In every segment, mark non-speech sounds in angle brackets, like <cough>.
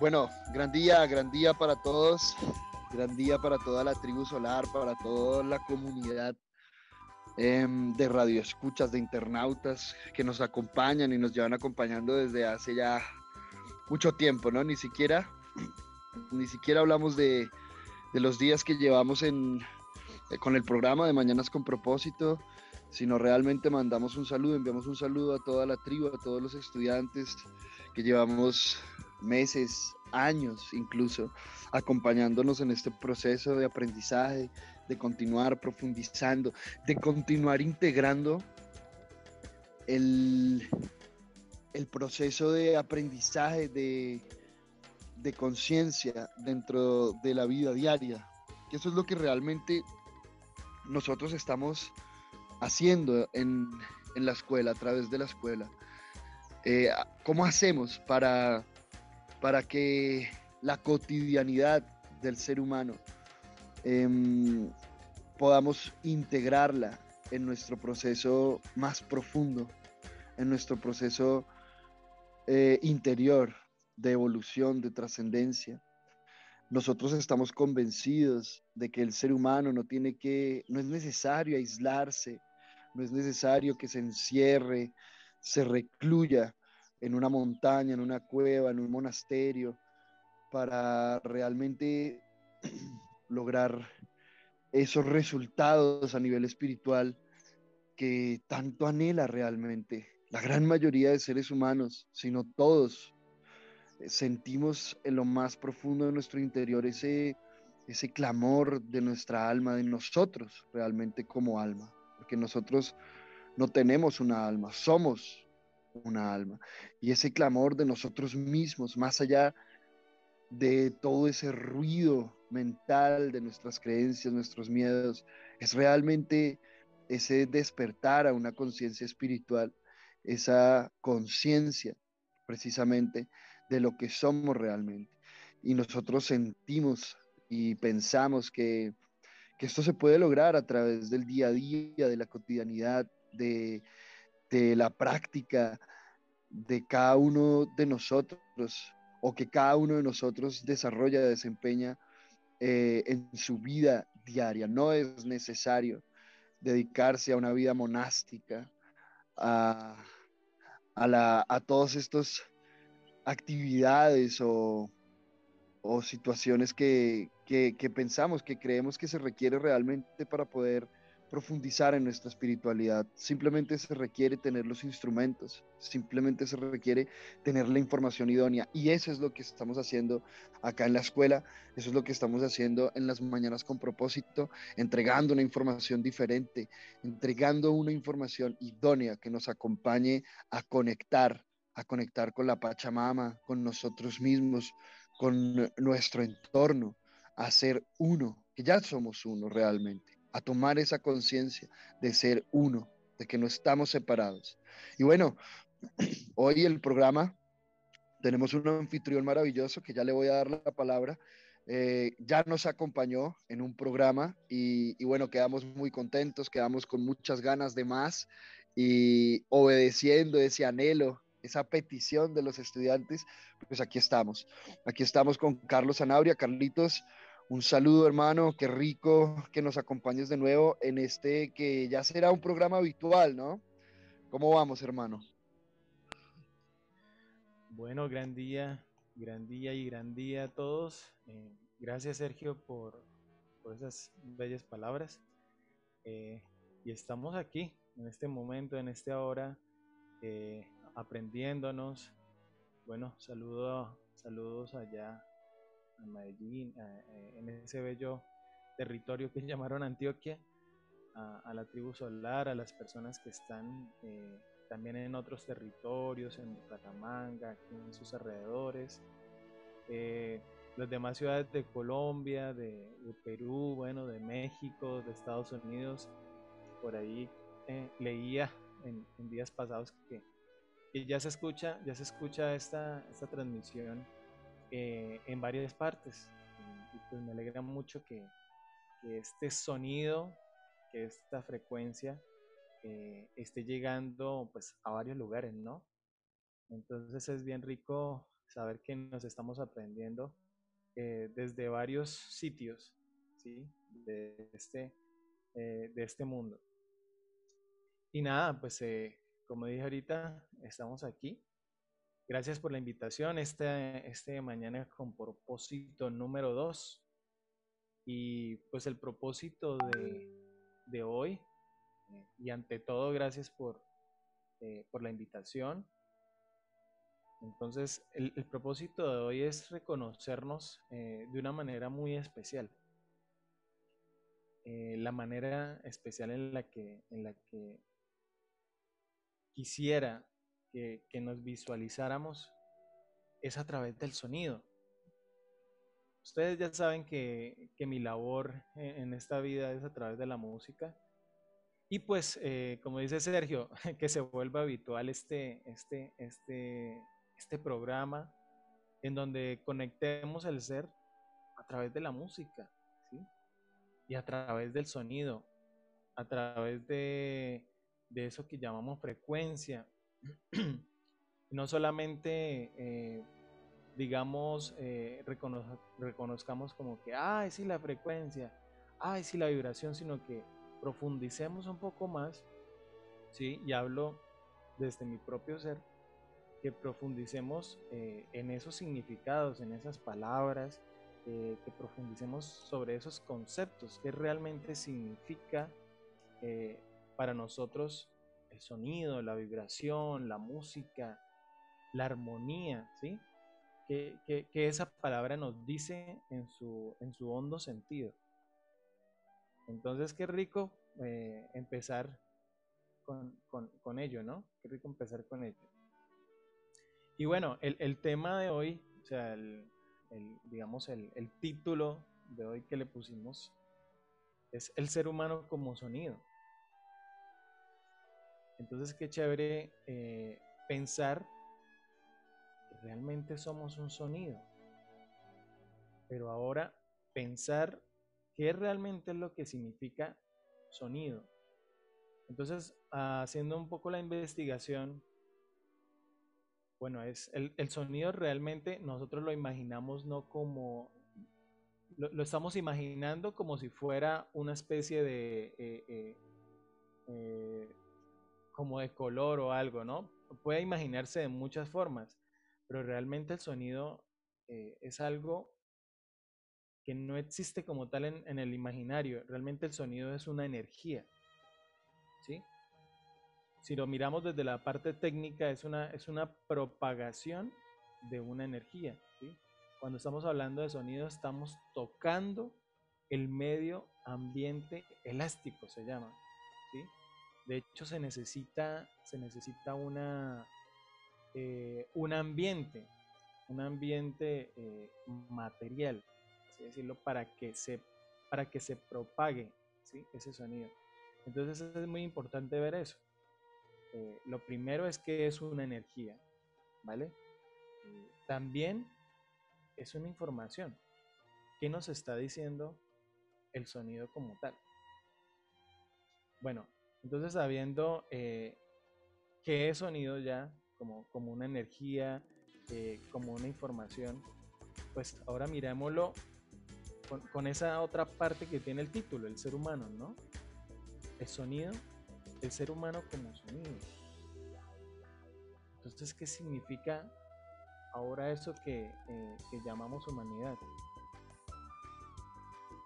Bueno, gran día, gran día para todos, gran día para toda la tribu solar, para toda la comunidad em, de radioescuchas, de internautas que nos acompañan y nos llevan acompañando desde hace ya mucho tiempo, ¿no? Ni siquiera, <clears throat> ni siquiera hablamos de, los días que llevamos eh, con el programa de Mañanas con propósito, sino realmente mandamos un saludo, enviamos un saludo a toda la tribu, a todos los estudiantes que llevamos meses, años incluso, acompañándonos en este proceso de aprendizaje, de continuar profundizando, de continuar integrando el, el proceso de aprendizaje, de, de conciencia dentro de la vida diaria. Que eso es lo que realmente nosotros estamos haciendo en, en la escuela, a través de la escuela. Eh, ¿Cómo hacemos para para que la cotidianidad del ser humano em, podamos integrarla en nuestro proceso más profundo, en nuestro proceso eh, interior de evolución, de trascendencia. Nosotros estamos convencidos de que el ser humano no tiene que, no es necesario aislarse, no es necesario que se encierre, se recluya en una montaña, en una cueva, en un monasterio, para realmente <clears throat> lograr esos resultados a nivel espiritual que tanto anhela realmente. La gran mayoría de seres humanos, sino todos, eh, sentimos en lo más profundo de nuestro interior ese, ese clamor de nuestra alma, de nosotros realmente como alma, porque nosotros no tenemos una alma, somos una alma. Y ese clamor de nosotros mismos, más allá de todo ese ruido mental, de nuestras creencias, nuestros miedos, es realmente ese despertar a una conciencia espiritual, esa conciencia precisamente de lo que somos realmente. Y nosotros sentimos y pensamos que, que esto se puede lograr a través del día a día, de la cotidianidad, de, de la práctica de cada uno de nosotros o que cada uno de nosotros desarrolla, desempeña eh, en su vida diaria. No es necesario dedicarse a una vida monástica, a, a, a todas estas actividades o, o situaciones que, que, que pensamos, que creemos que se requiere realmente para poder profundizar en nuestra espiritualidad. Simplemente se requiere tener los instrumentos, simplemente se requiere tener la información idónea. Y eso es lo que estamos haciendo acá en la escuela, eso es lo que estamos haciendo en las mañanas con propósito, entregando una información diferente, entregando una información idónea que nos acompañe a conectar, a conectar con la Pachamama, con nosotros mismos, con nuestro entorno, a ser uno, que ya somos uno realmente a tomar esa conciencia de ser uno, de que no estamos separados. Y bueno, <clears throat> hoy el programa tenemos un anfitrión maravilloso que ya le voy a dar la palabra. Eh, ya nos acompañó en un programa y, y, bueno, quedamos muy contentos, quedamos con muchas ganas de más y obedeciendo ese anhelo, esa petición de los estudiantes, pues aquí estamos. Aquí estamos con Carlos Anabria. Carlitos, un saludo, hermano. Qué rico que nos acompañes de nuevo en este que ya será un programa habitual, ¿no? ¿Cómo vamos, hermano? Bueno, gran día, gran día y gran día a todos. Eh, gracias, Sergio, por, por, esas bellas palabras. Eh, y estamos aquí, en este momento, en esta hora, eh, aprendiéndonos. Bueno, saludo, saludos allá en Medellín, eh, en ese bello territorio que <laughs> llamaron Antioquia, a, la tribu solar, a las personas que están eh, también en otros territorios, en Bucaramanga, aquí en sus alrededores, eh, las demás ciudades de Colombia, de, Perú, bueno, de México, de Estados Unidos, por ahí leía en, días pasados que, que, ya se escucha, ya se escucha esta, esta transmisión eh, en varias partes. Y, pues me alegra mucho que, este sonido, que esta frecuencia eh, esté llegando pues a varios lugares, ¿no? Entonces es bien rico saber que nos estamos aprendiendo eh, desde varios sitios ¿sí? de, este, de este mundo. Y nada, pues como dije ahorita, estamos aquí. Gracias por la invitación. Este, este mañana con propósito número dos. Y pues el propósito de, de hoy, y ante todo, gracias por, por la invitación. Entonces, el, propósito de hoy es reconocernos eh, de una manera muy especial. Eh, la manera especial en la que, en la que quisiera que, nos visualizáramos es a través del sonido. Ustedes ya saben que, mi labor en esta vida es a través de la música. Y pues, eh, como dice Sergio, <laughs> que se vuelva habitual este, este, este, este programa en donde conectemos el ser a través de la música, ¿sí? Y a través del sonido, a través de, de eso que llamamos frecuencia. <clears throat> no solamente, eh, digamos, eh, reconozcamos como que, ay, sí, la frecuencia, ay, sí, la vibración, sino que profundicemos un poco más, ¿sí? Y hablo desde mi propio ser que profundicemos eh, en esos significados, en esas palabras, que profundicemos sobre esos conceptos, qué realmente significa para nosotros el sonido, la vibración, la música, la armonía, ¿sí? Que, esa palabra nos dice en su, en su hondo sentido. Entonces, qué rico empezar con, con ello, ¿no? Qué rico empezar con ello. Y bueno, el, tema de hoy, o sea, el, digamos, el, título de hoy que le pusimos es el ser humano como sonido. Entonces, qué chévere eh, pensar que realmente somos un sonido. Pero ahora pensar qué realmente es lo que significa sonido. Entonces, haciendo un poco la investigación, bueno, es el, sonido realmente nosotros lo imaginamos no como, lo, estamos imaginando como si fuera una especie de, eh, eh, eh, como de color o algo, ¿no? Puede imaginarse de muchas formas, pero realmente el sonido es algo que no existe como tal en, en el imaginario. Realmente el sonido es una energía, ¿sí? si lo miramos desde la parte técnica, es una, es una propagación de una energía. ¿sí? Cuando estamos hablando de sonido, estamos tocando el medio ambiente elástico, se llama. ¿sí? De hecho, se necesita, se necesita una, eh, un ambiente, un ambiente eh, material, decirlo, para que se, para que se propague ese sonido. Entonces es muy importante ver eso. Eh, lo primero es que es una energía, ¿vale? También es una información. ¿Qué nos está diciendo el sonido como tal? Bueno, entonces sabiendo eh, qué es sonido ya, como, como una energía, eh, como una información, pues ahora mirémoslo con, esa otra parte que tiene el título, el ser humano, ¿no? El sonido el ser humano como sonido. Entonces, ¿qué significa ahora eso que, eh, llamamos humanidad?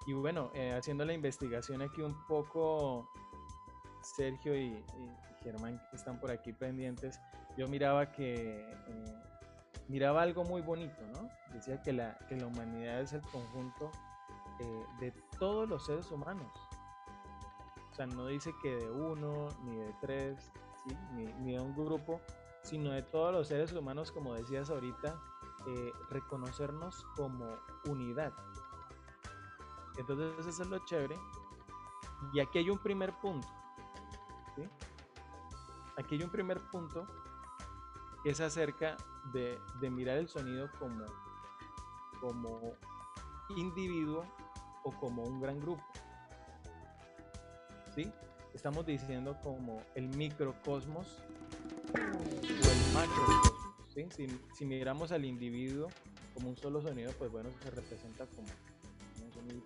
Y bueno, haciendo la investigación aquí un poco, Sergio y, Germán que están por aquí pendientes, yo miraba que eh, miraba algo muy bonito, ¿no? Decía que la, que la humanidad es el conjunto de todos los seres humanos sea, no dice que de uno, ni de tres, ni, de un grupo, sino de todos los seres humanos, como decías ahorita, eh, reconocernos como unidad. Entonces eso es lo chévere. Y aquí hay un primer punto. Aquí hay un primer punto que es acerca de, mirar el sonido como, como individuo o como un gran grupo. Estamos diciendo como el microcosmos o el macrocosmos, Si, miramos al individuo como un solo sonido, pues bueno, se representa como un sonido.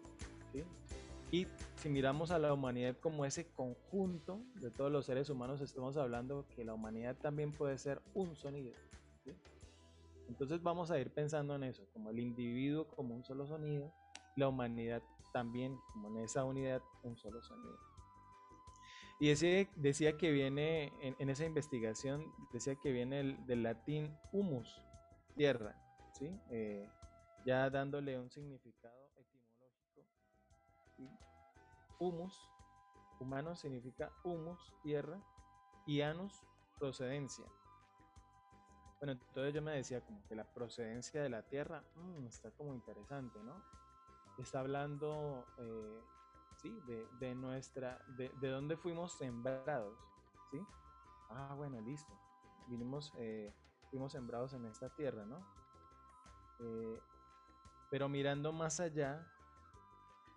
Y si miramos a la humanidad como ese conjunto de todos los seres humanos, estamos hablando que la humanidad también puede ser un sonido. Entonces vamos a ir pensando en eso, como el individuo como un solo sonido, la humanidad también como en esa unidad un solo sonido. Y ese decía que viene, en, esa investigación, decía que viene del latín humus, tierra, ¿sí? Eh, ya dándole un significado Humus, humano significa humus, tierra, y anus, procedencia. Bueno, entonces yo me decía como que la procedencia de la tierra mm, está como interesante, ¿no? Está hablando eh, de, nuestra, de, de, dónde fuimos sembrados, ¿sí? Ah, bueno, listo. Vinimos, eh, fuimos sembrados en esta tierra, ¿no? Eh, pero mirando más allá,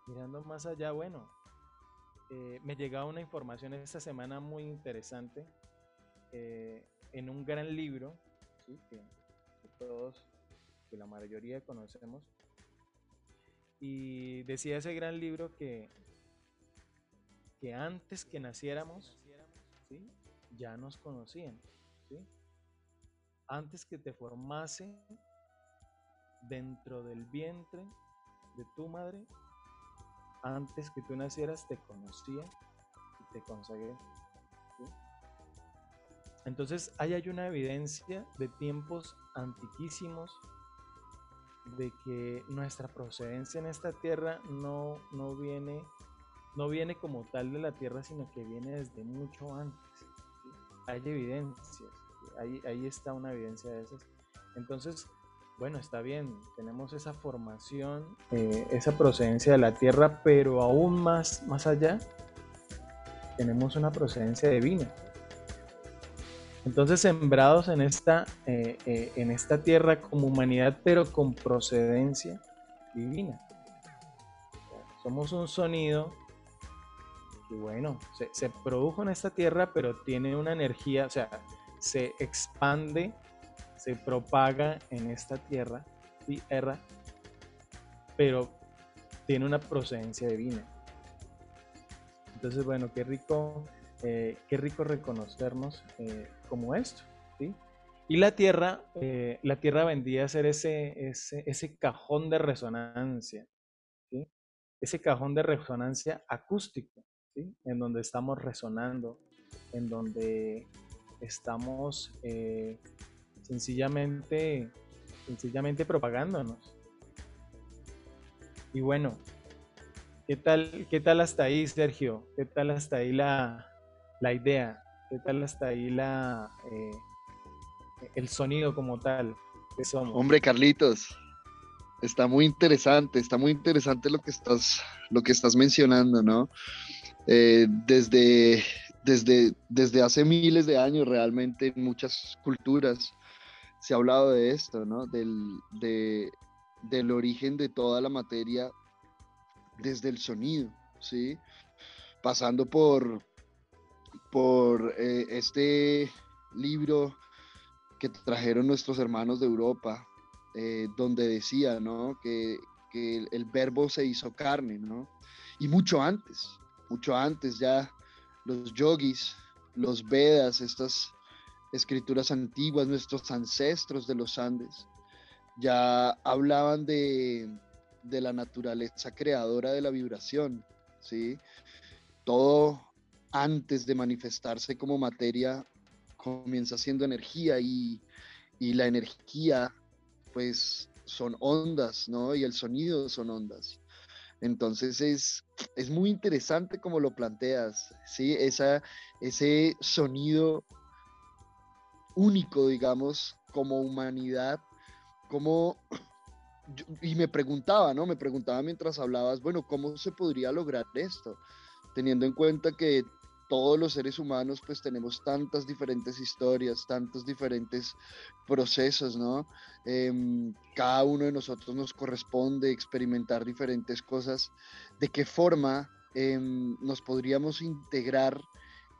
mirando más allá, bueno, eh, me llegaba una información esta semana muy interesante en un gran libro, que todos, que la mayoría conocemos, y decía ese gran libro que que antes que naciéramos, ya nos conocían. Antes que te formase dentro del vientre de tu madre, antes que tú nacieras, te conocía y te consagré. Entonces, ahí hay una evidencia de tiempos antiquísimos de que nuestra procedencia en esta tierra no, no viene no viene como tal de la tierra, sino que viene desde mucho antes. Hay evidencias, ahí, ahí está una evidencia de esas. Entonces, bueno, está bien, tenemos esa formación, eh, esa procedencia de la tierra, pero aún más, más allá, tenemos una procedencia divina. Entonces, sembrados en esta, eh, eh, en esta tierra como humanidad, pero con procedencia divina. Somos un sonido y bueno, se, produjo en esta tierra, pero tiene una energía, o sea, se expande, se propaga en esta tierra, tierra, pero tiene una procedencia divina. Entonces, bueno, qué rico, eh, qué rico reconocernos eh, como esto, ¿sí? Y la tierra, eh, la tierra vendría a ser ese, ese, ese cajón de resonancia, ¿sí? ese cajón de resonancia acústico en donde estamos resonando, en donde estamos sencillamente, sencillamente propagándonos. Y bueno, ¿qué tal, qué tal hasta ahí, Sergio? ¿Qué tal hasta ahí la, idea? ¿Qué tal hasta ahí la, eh, el sonido como tal? Hombre, Carlitos, está muy interesante, está muy interesante lo que estás, lo que estás mencionando, ¿no? Eh, desde, desde, desde hace miles de años realmente en muchas culturas se ha hablado de esto, ¿no? Del, del origen de toda la materia desde el sonido, ¿sí? Pasando por, por eh, este libro que trajeron nuestros hermanos de Europa, eh, donde decía, ¿no? Que, que el, el, verbo se hizo carne, ¿no? Y mucho antes, mucho antes ya los yogis, los Vedas, estas escrituras antiguas, nuestros ancestros de los Andes, ya hablaban de, la naturaleza creadora de la vibración, ¿sí? Todo antes de manifestarse como materia comienza siendo energía y, y la energía pues son ondas, ¿no? Y el sonido son ondas. Entonces es, es muy interesante como lo planteas, ¿sí? Esa, ese sonido único, digamos, como humanidad, como... y me preguntaba, ¿no? Me preguntaba mientras hablabas, bueno, ¿cómo se podría lograr esto? Teniendo en cuenta que todos los seres humanos pues tenemos tantas diferentes historias, tantos diferentes procesos, ¿no? Em, cada uno de nosotros nos corresponde experimentar diferentes cosas. ¿De qué forma em, nos podríamos integrar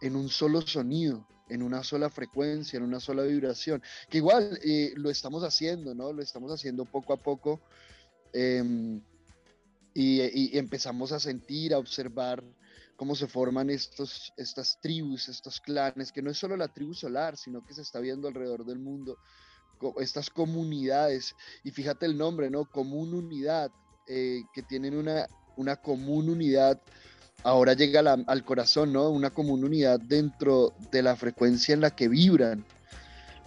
en un solo sonido, en una sola frecuencia, en una sola vibración, que igual eh, lo estamos haciendo, ¿no? Lo estamos haciendo poco a poco em, y, empezamos a sentir, a observar cómo se forman estos, estas tribus, estos clanes, que no es solo la tribu solar, sino que se está viendo alrededor del mundo, estas comunidades, y fíjate el nombre, ¿no? Común unidad, eh, que tienen una, una común unidad ahora llega al corazón, ¿no? Una común unidad dentro de la frecuencia en la que vibran.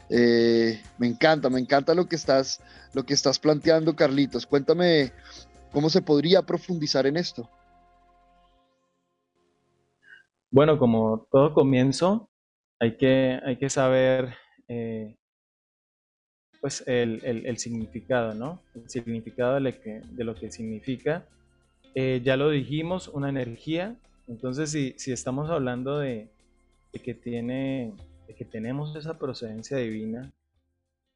Eh, me encanta, me encanta lo que estás, lo que estás planteando, Carlitos. Cuéntame cómo se podría profundizar en esto. Bueno, como todo comienzo, hay que, hay que saber eh, pues el, significado, ¿no? El significado de lo que, de lo que significa eh, ya lo dijimos, una energía. Entonces, si, si estamos hablando de, que tiene, que tenemos esa procedencia divina,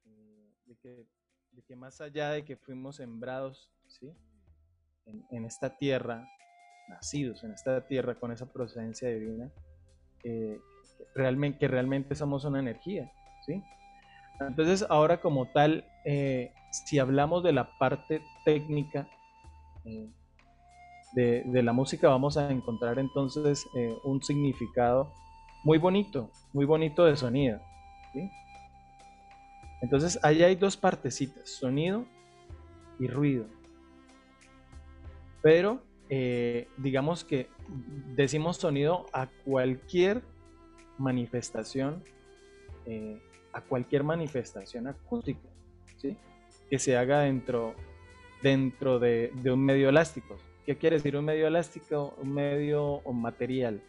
eh, de, que, más allá de que fuimos sembrados ¿sí? en, esta tierra, nacidos en esta tierra con esa procedencia divina, eh, realmente, que realmente somos una energía. ¿sí? Entonces, ahora como tal, si hablamos de la parte técnica, de, la música vamos a encontrar entonces eh, un significado muy bonito, muy bonito de sonido. Entonces ahí hay dos partecitas, sonido y ruido. Pero eh, digamos que decimos sonido a cualquier manifestación, eh, a cualquier manifestación acústica, que se haga dentro, dentro de, de un medio elástico. ¿Qué quiere decir un medio elástico? Un medio material.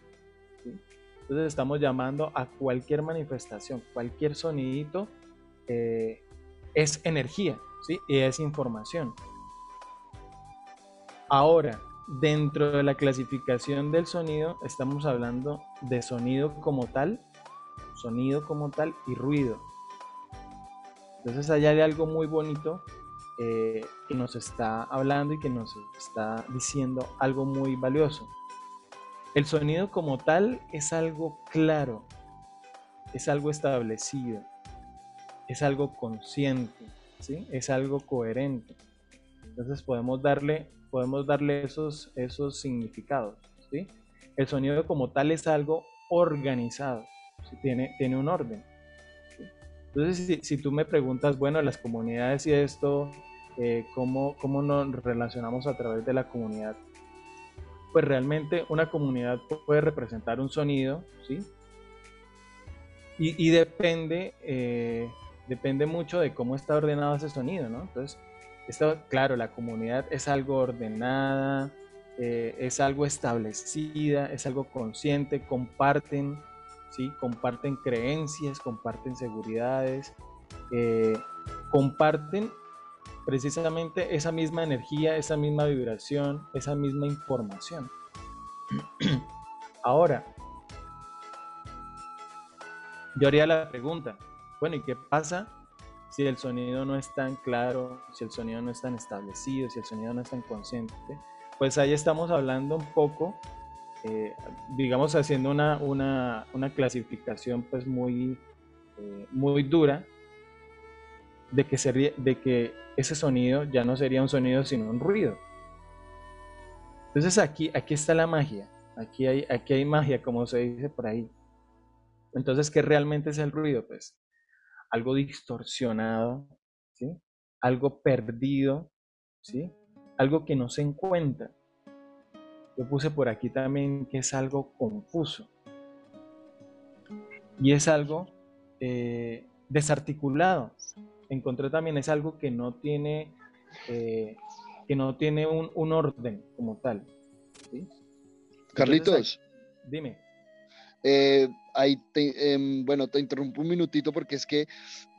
Entonces estamos llamando a cualquier manifestación, cualquier sonidito eh, es energía ¿sí? y es información. Ahora, dentro de la clasificación del sonido, estamos hablando de sonido como tal, sonido como tal y ruido. Entonces allá hay algo muy bonito eh, que nos está hablando y que nos está diciendo algo muy valioso. El sonido como tal es algo claro, es algo establecido, es algo consciente, ¿sí? es algo coherente. Entonces podemos darle, podemos darle esos, esos significados. ¿sí? El sonido como tal es algo organizado, tiene, tiene un orden. Entonces, si, tú me preguntas, bueno, las comunidades y esto, eh, ¿cómo, ¿cómo nos relacionamos a través de la comunidad? Pues realmente una comunidad puede representar un sonido, ¿sí? Y, depende, eh, depende mucho de cómo está ordenado ese sonido, ¿no? Entonces, esto, claro, la comunidad es algo ordenada, eh, es algo establecida, es algo consciente, comparten Comparten creencias, comparten seguridades, eh, comparten precisamente esa misma energía, esa misma vibración, esa misma información. <clears throat> Ahora, yo haría la pregunta, bueno, ¿y qué pasa si el sonido no es tan claro, si el sonido no es tan establecido, si el sonido no es tan consciente? Pues ahí estamos hablando un poco eh, digamos, haciendo una, una, una, clasificación pues muy, eh, muy dura de que, sería, de que ese sonido ya no sería un sonido sino un ruido. Entonces aquí, aquí está la magia, aquí hay, aquí hay magia como se dice por ahí. Entonces, ¿qué realmente es el ruido? Pues algo distorsionado, ¿sí? algo perdido, ¿sí? algo que no se encuentra. Yo puse por aquí también que es algo confuso. Y es algo eh, desarticulado. Encontré también es algo que no tiene, eh, que no tiene un, orden como tal. Carlitos. dime. Eh, ahí em, bueno, te interrumpo un minutito porque es que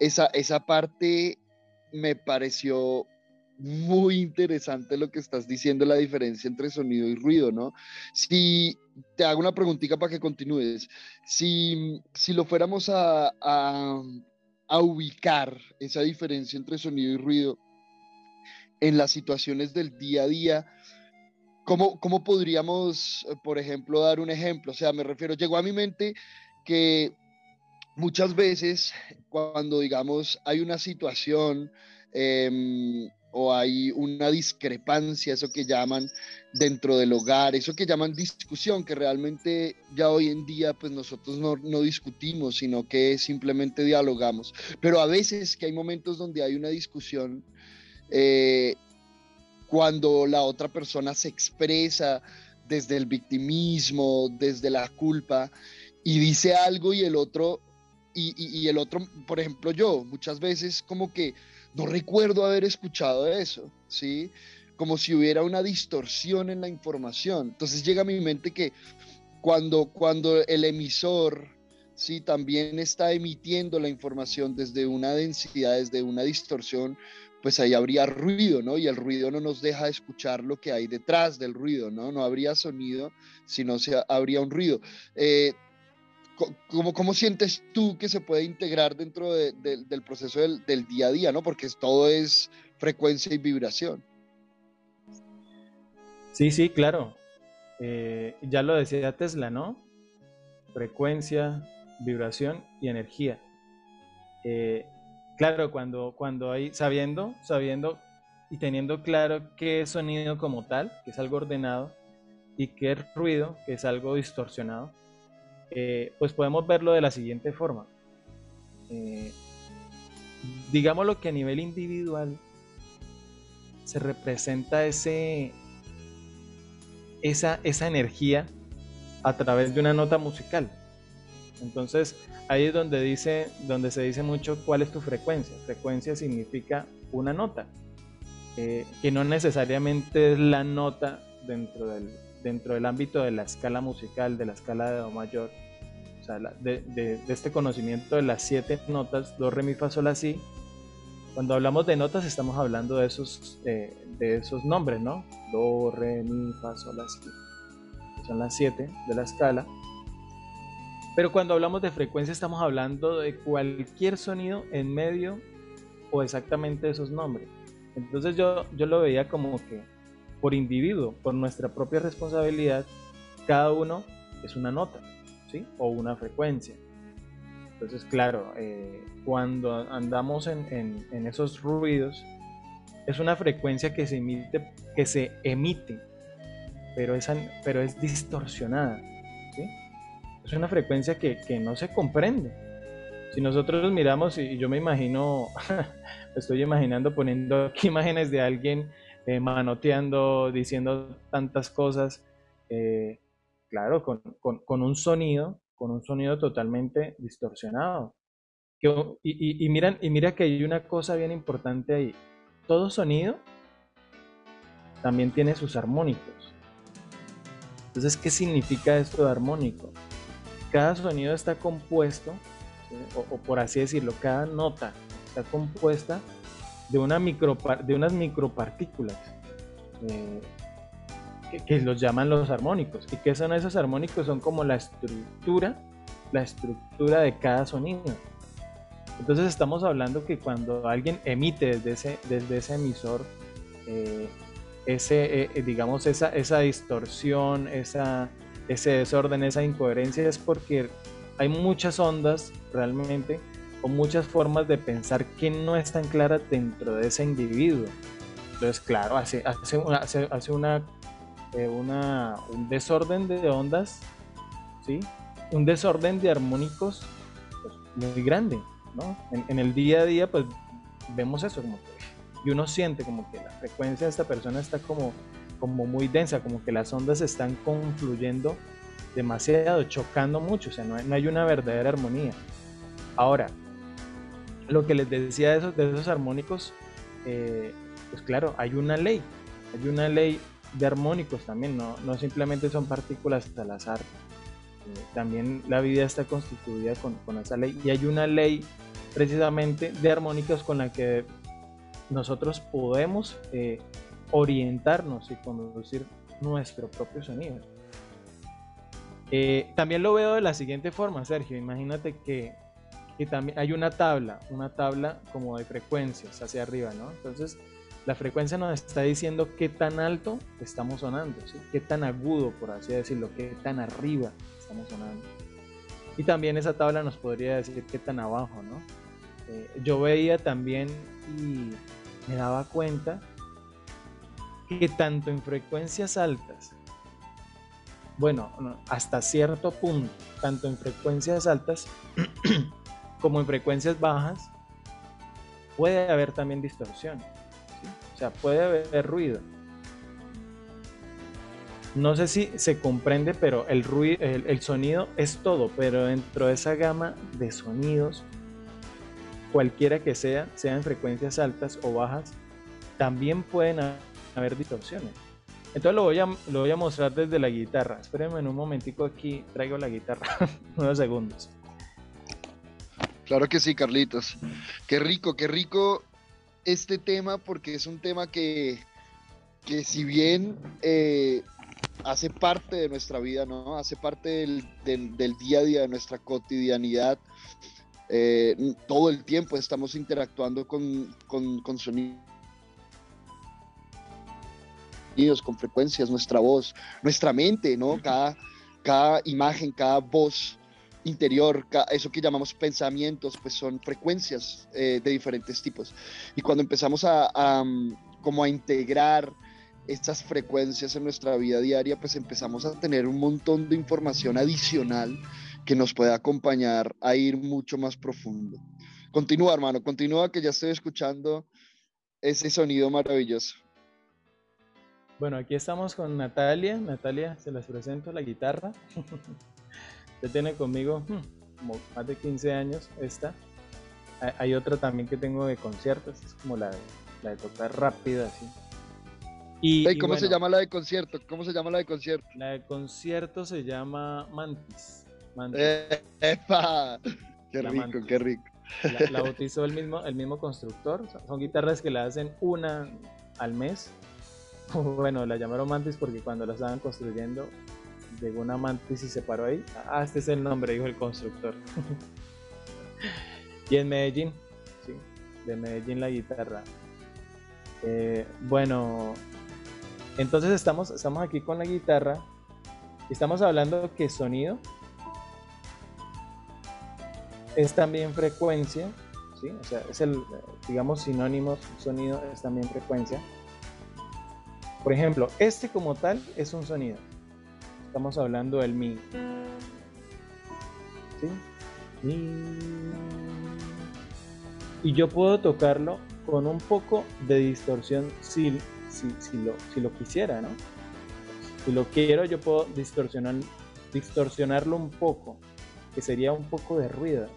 esa, esa parte me pareció muy interesante lo que estás diciendo, la diferencia entre sonido y ruido, ¿no? Si te hago una preguntita para que continúes, si, si lo fuéramos a, a, ubicar esa diferencia entre sonido y ruido en las situaciones del día a día, ¿cómo, ¿cómo podríamos, por ejemplo, dar un ejemplo? O sea, me refiero, llegó a mi mente que muchas veces cuando, digamos, hay una situación em, o hay una discrepancia, eso que llaman dentro del hogar, eso que llaman discusión, que realmente ya hoy en día pues nosotros no, no, discutimos, sino que simplemente dialogamos. Pero a veces que hay momentos donde hay una discusión, eh, cuando la otra persona se expresa desde el victimismo, desde la culpa, y dice algo y el otro, y, el otro, por ejemplo yo, muchas veces como que no recuerdo haber escuchado eso, ¿sí? Como si hubiera una distorsión en la información. Entonces llega a mi mente que cuando, cuando el emisor, ¿sí? También está emitiendo la información desde una densidad, desde una distorsión, pues ahí habría ruido, ¿no? Y el ruido no nos deja escuchar lo que hay detrás del ruido, ¿no? No habría sonido, sino se, habría un ruido. Eh, ¿Cómo, ¿Cómo, sientes tú que se puede integrar dentro de, de, del proceso del, del, día a día, ¿no? Porque todo es frecuencia y vibración. Sí, sí, claro. Eh, ya lo decía Tesla, ¿no? Frecuencia, vibración y energía. Eh, claro, cuando, cuando hay, sabiendo, sabiendo y teniendo claro qué es sonido como tal, que es algo ordenado, y qué es ruido, que es algo distorsionado, eh, pues podemos verlo de la siguiente forma. Eh, digámoslo que a nivel individual se representa ese, esa, esa energía a través de una nota musical. Entonces, ahí es donde, dice, donde se dice mucho cuál es tu frecuencia. Frecuencia significa una nota, eh, que no necesariamente es la nota dentro del, dentro del ámbito de la escala musical, de la escala de Do mayor, o sea, de, este conocimiento de las siete notas, do, re, mi, fa, sol, la, si. Cuando hablamos de notas estamos hablando de esos, eh, de esos nombres, ¿no? Do, re, mi, fa, sol, la, si. Son las siete de la escala. Pero cuando hablamos de frecuencia estamos hablando de cualquier sonido en medio o exactamente esos nombres. Entonces yo, yo lo veía como que por individuo, por nuestra propia responsabilidad, cada uno es una nota, O una frecuencia. Entonces, claro, eh, cuando andamos en, esos ruidos, es una frecuencia que se emite, que se emite pero, es, pero es distorsionada. Es una frecuencia que, que no se comprende. Si nosotros miramos, y yo me imagino, <laughs> estoy imaginando poniendo aquí <laughs> imágenes de alguien eh, manoteando, diciendo tantas cosas, eh, claro, con, con, un sonido, con un sonido totalmente distorsionado. Y, y, miran, y mira que hay una cosa bien importante ahí. Todo sonido también tiene sus armónicos. Entonces, ¿qué significa esto de armónico? Cada sonido está compuesto, o por así decirlo, cada nota está compuesta de, una micro, de unas micropartículas eh, que, los llaman los armónicos. ¿Y qué son esos armónicos? Son como la estructura, la estructura de cada sonido. Entonces estamos hablando que cuando alguien emite desde ese, desde ese emisor, eh, ese, eh, digamos, esa, esa distorsión, esa, ese desorden, esa incoherencia, es porque hay muchas ondas realmente o muchas formas de pensar que no están claras dentro de ese individuo. Entonces, claro, hace, hace, hace, hace una, eh, un desorden de ondas, ¿sí? un desorden de armónicos pues, muy grande. ¿no? En, el día a día, pues vemos eso, como que, y uno siente como que la frecuencia de esta persona está como, como muy densa, como que las ondas están confluyendo demasiado, chocando mucho, o sea, no hay, no hay una verdadera armonía. Ahora, lo que les decía de esos, de esos armónicos, eh, pues claro, hay una ley, hay una ley de armónicos también, no, no simplemente son partículas al azar, eh, también la vida está constituida con, con, esa ley y hay una ley precisamente de armónicos con la que nosotros podemos eh, orientarnos y conducir nuestro propio sonido. Eh, también lo veo de la siguiente forma, Sergio. Imagínate que y también hay una tabla, una tabla como de frecuencias hacia arriba, ¿no? Entonces, La frecuencia nos está diciendo qué tan alto estamos sonando, qué tan agudo, por así decirlo, qué tan arriba estamos sonando. Y también esa tabla nos podría decir qué tan abajo, ¿no? Eh, yo veía también y me daba cuenta que tanto en frecuencias altas, bueno, hasta cierto punto, tanto en frecuencias altas <clears throat> como en frecuencias bajas, puede haber también distorsión. O sea, puede haber ruido. No sé si se comprende, pero el, ruido, el, sonido es todo, pero dentro de esa gama de sonidos, cualquiera que sea, sean frecuencias altas o bajas, también pueden haber distorsiones. Entonces lo voy a, lo voy a mostrar desde la guitarra. Espérenme en un momentico aquí, traigo la guitarra, <laughs> unos segundos. Claro que sí, Carlitos. Qué rico, qué rico este tema porque es un tema que, que si bien eh, hace parte de nuestra vida, ¿no? Hace parte del, día a día, de nuestra cotidianidad. Eh, todo el tiempo estamos interactuando con, con, sonidos, con frecuencias, nuestra voz, nuestra mente, ¿no? Cada, cada imagen, cada voz interior, eso que llamamos pensamientos, pues son frecuencias eh, de diferentes tipos. Y cuando empezamos a, mm, como a integrar estas frecuencias en nuestra vida diaria, pues empezamos a tener un montón de información adicional que nos puede acompañar a ir mucho más profundo. Continúa, hermano, continúa que ya estoy escuchando ese sonido maravilloso. Bueno, aquí estamos con Natalia. Natalia, se las presento la guitarra. <laughs> Ya tiene conmigo hmm, como más de 15 años esta. Hay otra también que tengo de conciertos, es como la de, la de tocar rápida así. Y, ¿Cómo se llama la de concierto? ¿Cómo se llama la de concierto? La de concierto se llama Mantis. Eh, ¡Epa! ¡Qué rico, qué rico! La, bautizó el mismo, el mismo constructor. Son guitarras que la hacen una al mes. <laughs> Bueno, la llamaron Mantis porque cuando la estaban construyendo llegó una mantis y se paró ahí. Ah, este es el nombre, dijo el constructor. <laughs> y en Medellín, sí, de Medellín la guitarra. Eh, bueno, entonces estamos, estamos aquí con la guitarra. Estamos hablando que sonido es también frecuencia, ¿sí? O sea, es el, digamos, sinónimos, sonido es también frecuencia. Por ejemplo, este como tal es un sonido. Estamos hablando del mi. ¿Sí? Y yo puedo tocarlo con un poco de distorsión si, si, lo, si lo quisiera, ¿no? Si lo quiero, yo puedo distorsionar, distorsionarlo un poco, que sería un poco de ruido.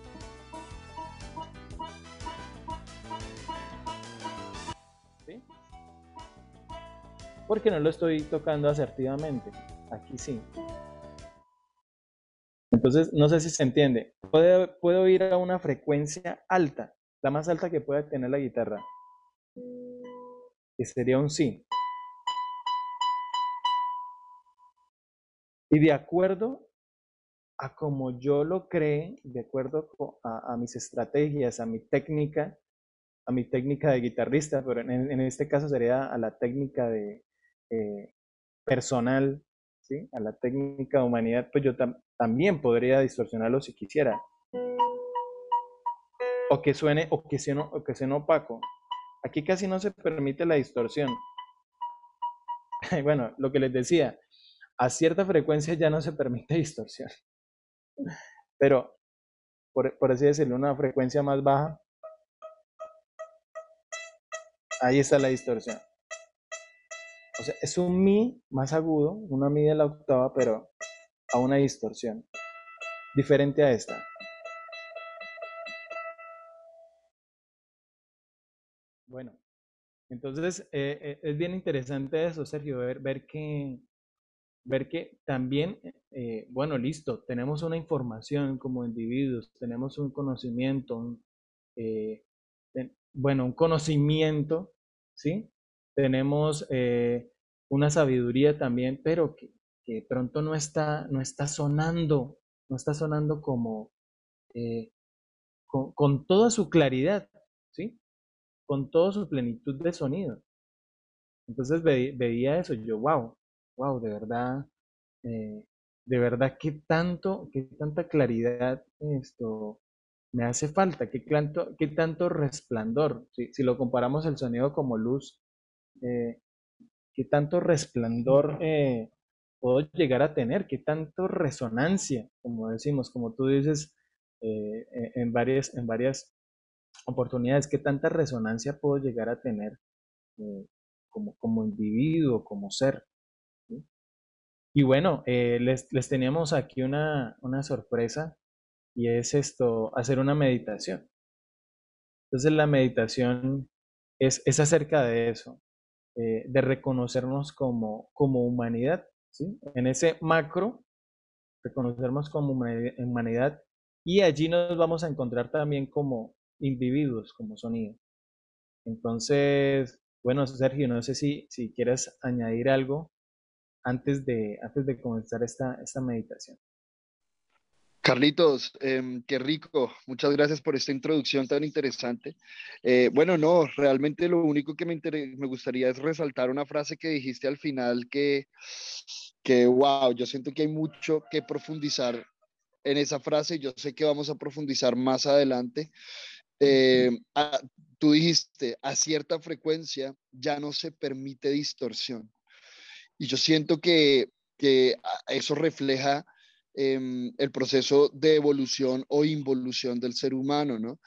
¿Sí? Porque no lo estoy tocando asertivamente. Aquí sí. Entonces, no sé si se entiende. puedo ir a una frecuencia alta, la más alta que pueda tener la guitarra, que sería un sí. Y de acuerdo a como yo lo cree, de acuerdo a, mis estrategias, a mi técnica, a mi técnica de guitarrista, pero en, este caso sería a la técnica de eh, personal a la técnica de humanidad, pues yo también podría distorsionarlo si quisiera. O que suene, o que, sea, o que sea opaco. Aquí casi no se permite la distorsión. <laughs> bueno, lo que les decía, a cierta frecuencia ya no se permite <laughs> distorsión. Pero, por, por así decirlo, una frecuencia más baja, ahí está la distorsión. O sea, es un mi más agudo, una mi de la octava, pero a una distorsión. Diferente a esta. Bueno, entonces eh, eh, es bien interesante eso, Sergio, ver, ver que ver que también, eh, bueno, listo, tenemos una información como individuos, tenemos un conocimiento, bueno, un conocimiento, ¿sí? Tenemos eh, una sabiduría también, pero que, pronto no está, no está sonando, no está sonando como eh, con, toda su claridad, ¿sí? Con toda su plenitud de sonido. Entonces veía eso, yo, wow, wow, de verdad, eh, de verdad, qué tanto, qué tanta claridad esto me hace falta, qué tanto, qué tanto resplandor. Si, lo comparamos el sonido como luz, eh, qué tanto resplandor eh, puedo llegar a tener, qué tanto resonancia, como decimos, como tú dices en, varias, en varias oportunidades, qué tanta resonancia puedo llegar a tener como, como individuo, como ser. Y bueno, eh, les, les, teníamos aquí una, una, sorpresa y es esto, hacer una meditación. Entonces la meditación es, es acerca de eso, eh, de reconocernos como, como humanidad, ¿sí? En ese macro, reconocernos como humanidad y allí nos vamos a encontrar también como individuos, como sonido. Entonces, bueno, Sergio, no sé si, si quieres añadir algo antes de, antes de comenzar esta, esta meditación. Carlitos, em, qué rico. Muchas gracias por esta introducción tan interesante. Eh, bueno, no, realmente lo único que me, me gustaría es resaltar una frase que dijiste al final que, que, wow, yo siento que hay mucho que profundizar en esa frase. Yo sé que vamos a profundizar más adelante. Eh, tú dijiste, a cierta frecuencia ya no se permite distorsión. Y yo siento que, eso refleja em, el proceso de evolución o involución del ser humano, ¿no?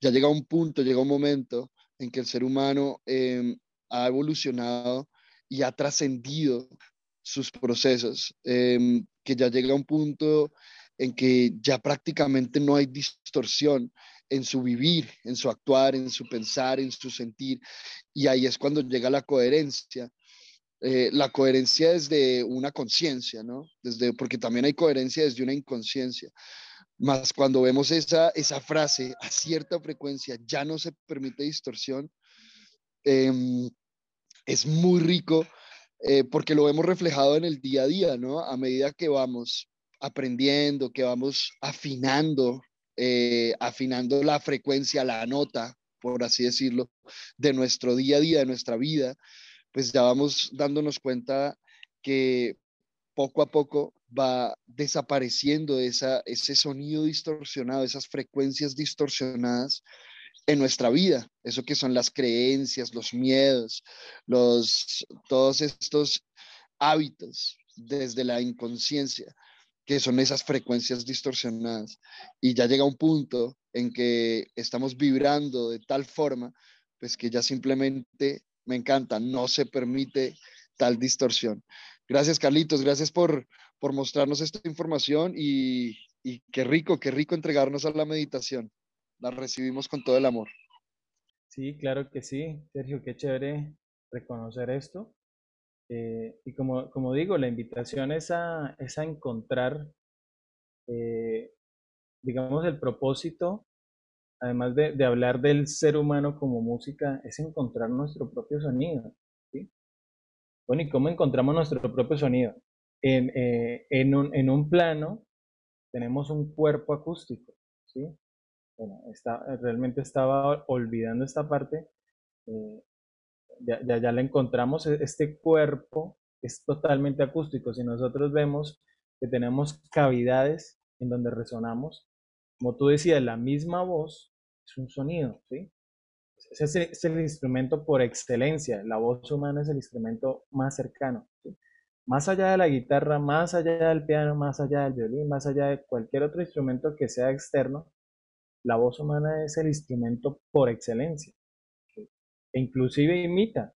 Ya llega un punto, llega un momento en que el ser humano em, ha evolucionado y ha trascendido sus procesos, em, que ya llega un punto en que ya prácticamente no hay distorsión en su vivir, en su actuar, en su pensar, en su sentir. Y ahí es cuando llega la coherencia. Eh, la coherencia desde una conciencia, ¿no? Desde, porque también hay coherencia desde una inconsciencia. Más cuando vemos esa, esa frase a cierta frecuencia, ya no se permite distorsión, em, es muy rico eh, porque lo vemos reflejado en el día a día, ¿no? A medida que vamos aprendiendo, que vamos afinando eh, afinando la frecuencia, la nota, por así decirlo, de nuestro día a día, de nuestra vida, pues ya vamos dándonos cuenta que poco a poco va desapareciendo esa, ese sonido distorsionado, esas frecuencias distorsionadas en nuestra vida, eso que son las creencias, los miedos, los, todos estos hábitos desde la inconsciencia que son esas frecuencias distorsionadas. Y ya llega un punto en que estamos vibrando de tal forma, pues que ya simplemente, me encanta, no se permite tal distorsión. Gracias, Carlitos, gracias por, por mostrarnos esta información y, y qué rico, qué rico entregarnos a la meditación. La recibimos con todo el amor. Sí, claro que sí, Sergio, qué chévere reconocer esto. Eh, y como, como, digo, la invitación es a, es a encontrar, eh, digamos, el propósito, además de, de, hablar del ser humano como música, es encontrar nuestro propio sonido. ¿sí? Bueno, ¿y cómo encontramos nuestro propio sonido? En, eh, en, un, en un plano tenemos un cuerpo acústico. ¿sí? Bueno, está, realmente estaba olvidando esta parte ya, ya, la encontramos, e, este cuerpo es totalmente acústico. Si nosotros vemos que tenemos cavidades en donde resonamos, como tú decías, la misma voz es un sonido, ¿sí? Ese es el instrumento por excelencia, la voz humana es el instrumento más cercano. Más allá de la guitarra, más allá del piano, más allá del violín, más allá de cualquier otro instrumento que sea externo, la voz humana es el instrumento por excelencia e inclusive imita,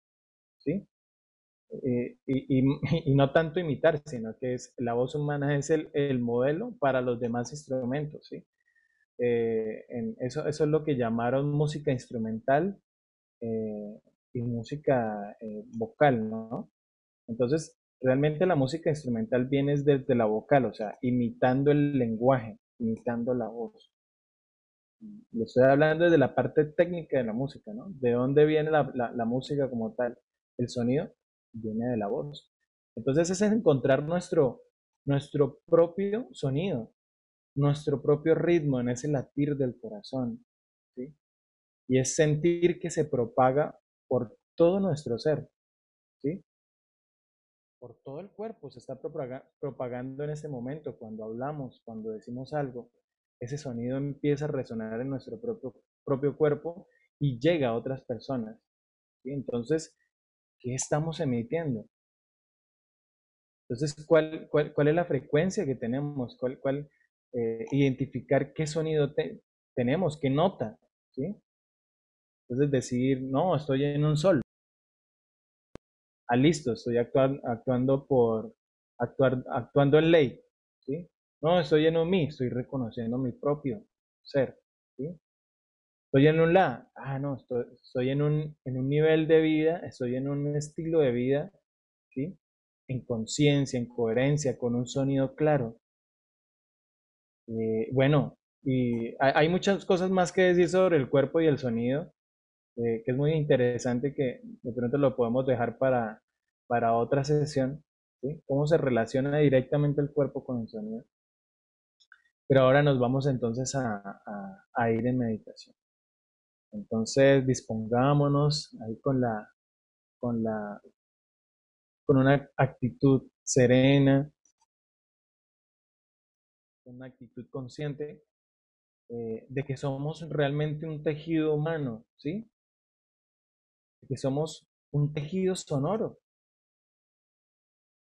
¿sí? Eh, y, <laughs> y, no tanto imitar, sino que es, la voz humana es el, el modelo para los demás instrumentos, ¿sí? Eh, eso, eso es lo que llamaron música instrumental eh, y música vocal, ¿no? Entonces, realmente la música instrumental viene desde la vocal, o sea, imitando el lenguaje, imitando la voz. Lo estoy hablando desde la parte técnica de la música, ¿no? ¿De dónde viene la, la, música como tal? El sonido viene de la voz. Entonces es encontrar nuestro, nuestro propio sonido, nuestro propio ritmo en ese latir del corazón, ¿sí? Y es sentir que se propaga por todo nuestro ser. ¿sí? Por todo el cuerpo se está propagando en este momento, cuando hablamos, cuando decimos algo, ese sonido empieza a resonar en nuestro propio, cuerpo y llega a otras personas. Entonces, ¿qué estamos emitiendo? Entonces, ¿cuál, cuál, es la frecuencia que tenemos? ¿Cuál, cuál eh, identificar qué sonido tenemos, qué nota? Entonces, decir, no, estoy en un sol. Ah, listo, estoy actuando por, actuar, actuando en ley. No, estoy en un mí, estoy reconociendo mi propio ser. Estoy en un la, ah, no, estoy, estoy en, un, en un nivel de vida, estoy en un estilo de vida. En conciencia, en coherencia, con un sonido claro. Eh, bueno, y hay, muchas cosas más que decir sobre el cuerpo y el sonido, eh, que es muy interesante que de pronto lo podemos dejar para, para otra sesión. Cómo se relaciona directamente el cuerpo con el sonido. Pero ahora nos vamos entonces a, a ir en meditación. Entonces dispongámonos ahí con la, con la, con una actitud serena, una actitud consciente eh, de que somos realmente un tejido humano, ¿sí? De que somos un tejido sonoro.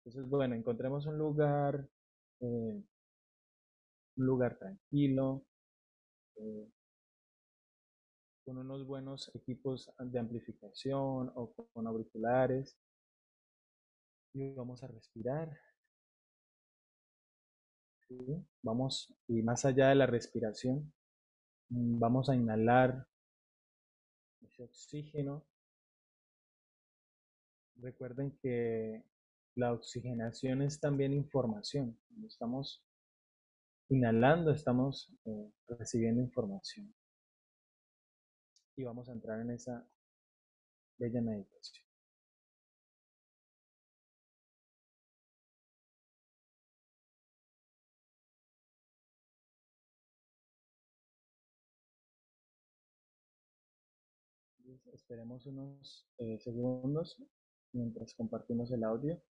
Entonces, bueno, encontremos un lugar, eh, un lugar tranquilo, eh, con unos buenos equipos de amplificación o con auriculares. Y vamos a respirar. Vamos, y más allá de la respiración, mm, vamos a inhalar ese oxígeno. Recuerden que la oxigenación es también información. Cuando estamos inhalando, estamos eh, recibiendo información y vamos a entrar en esa bella meditación. Esperemos unos eh, segundos mientras compartimos el audio.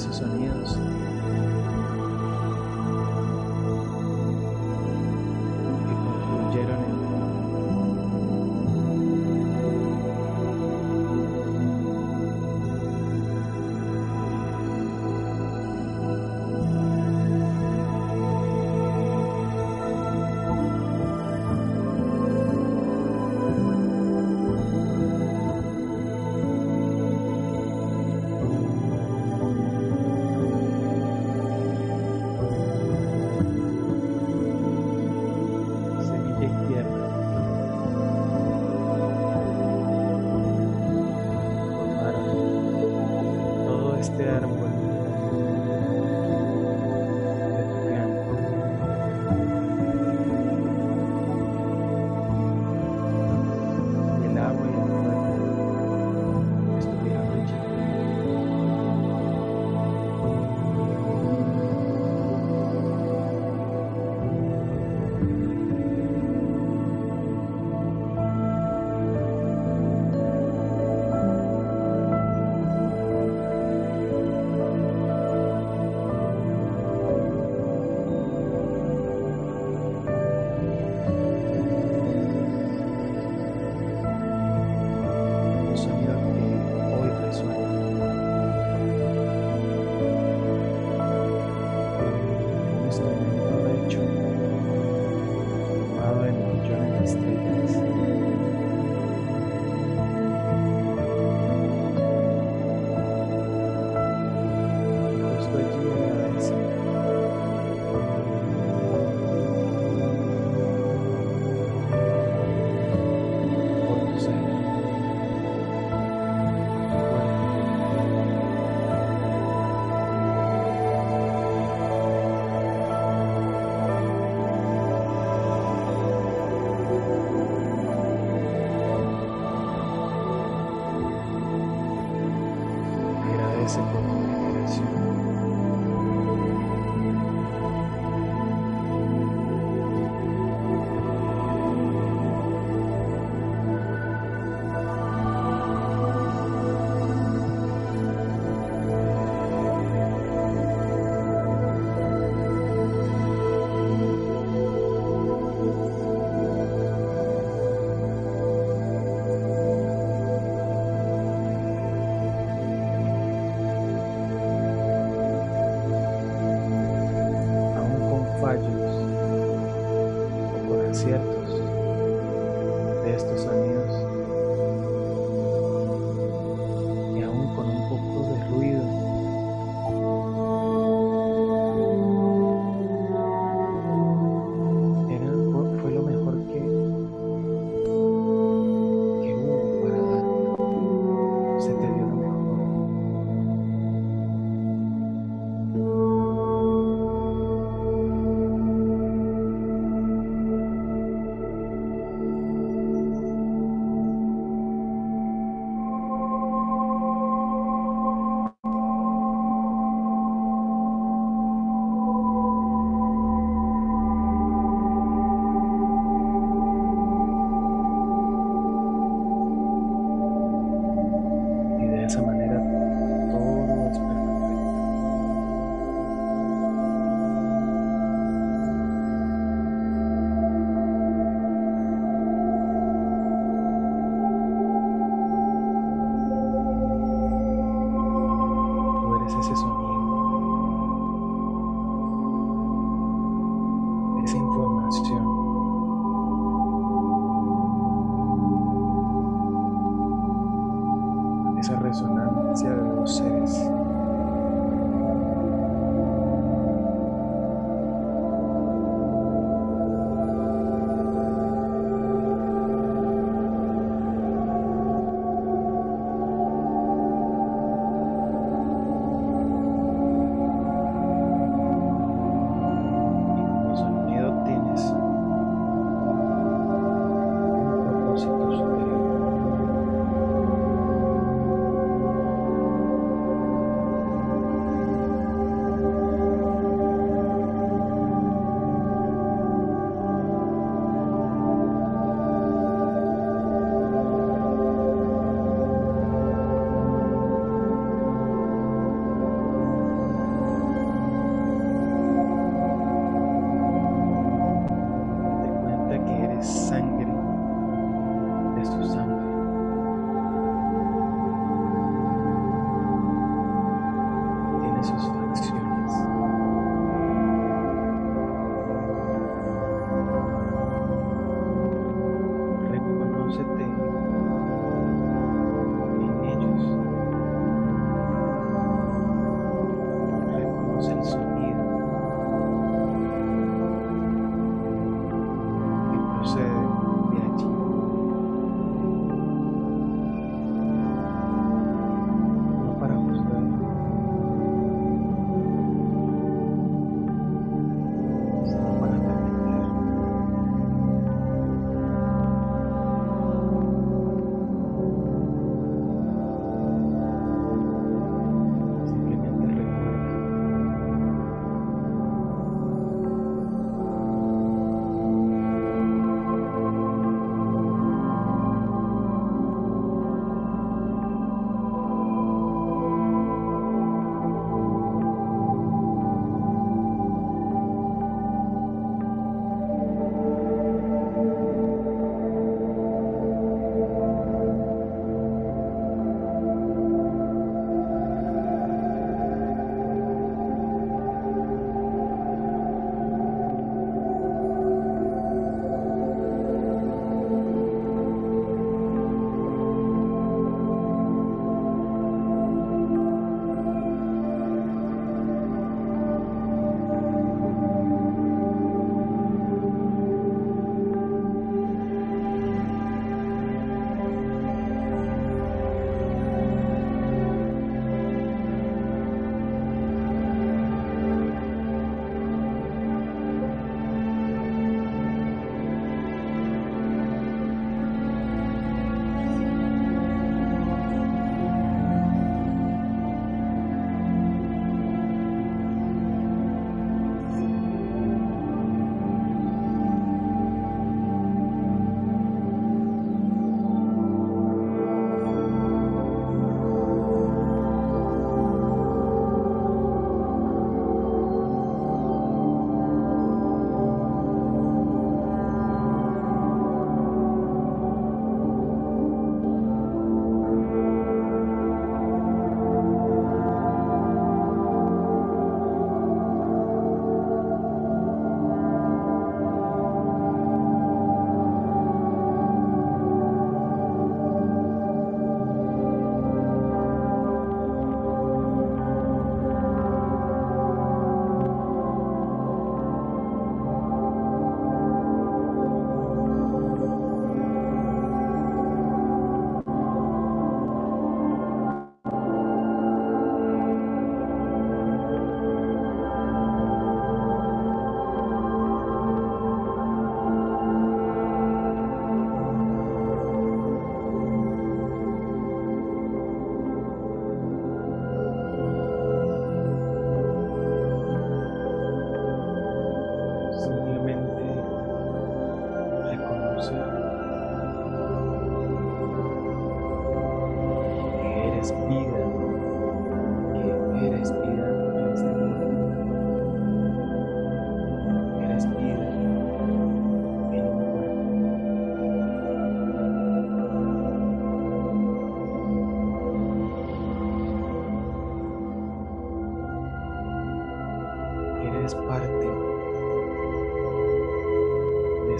De esos sonidos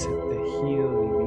experience the healing.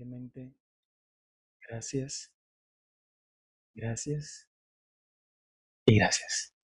Simplemente gracias, gracias y gracias.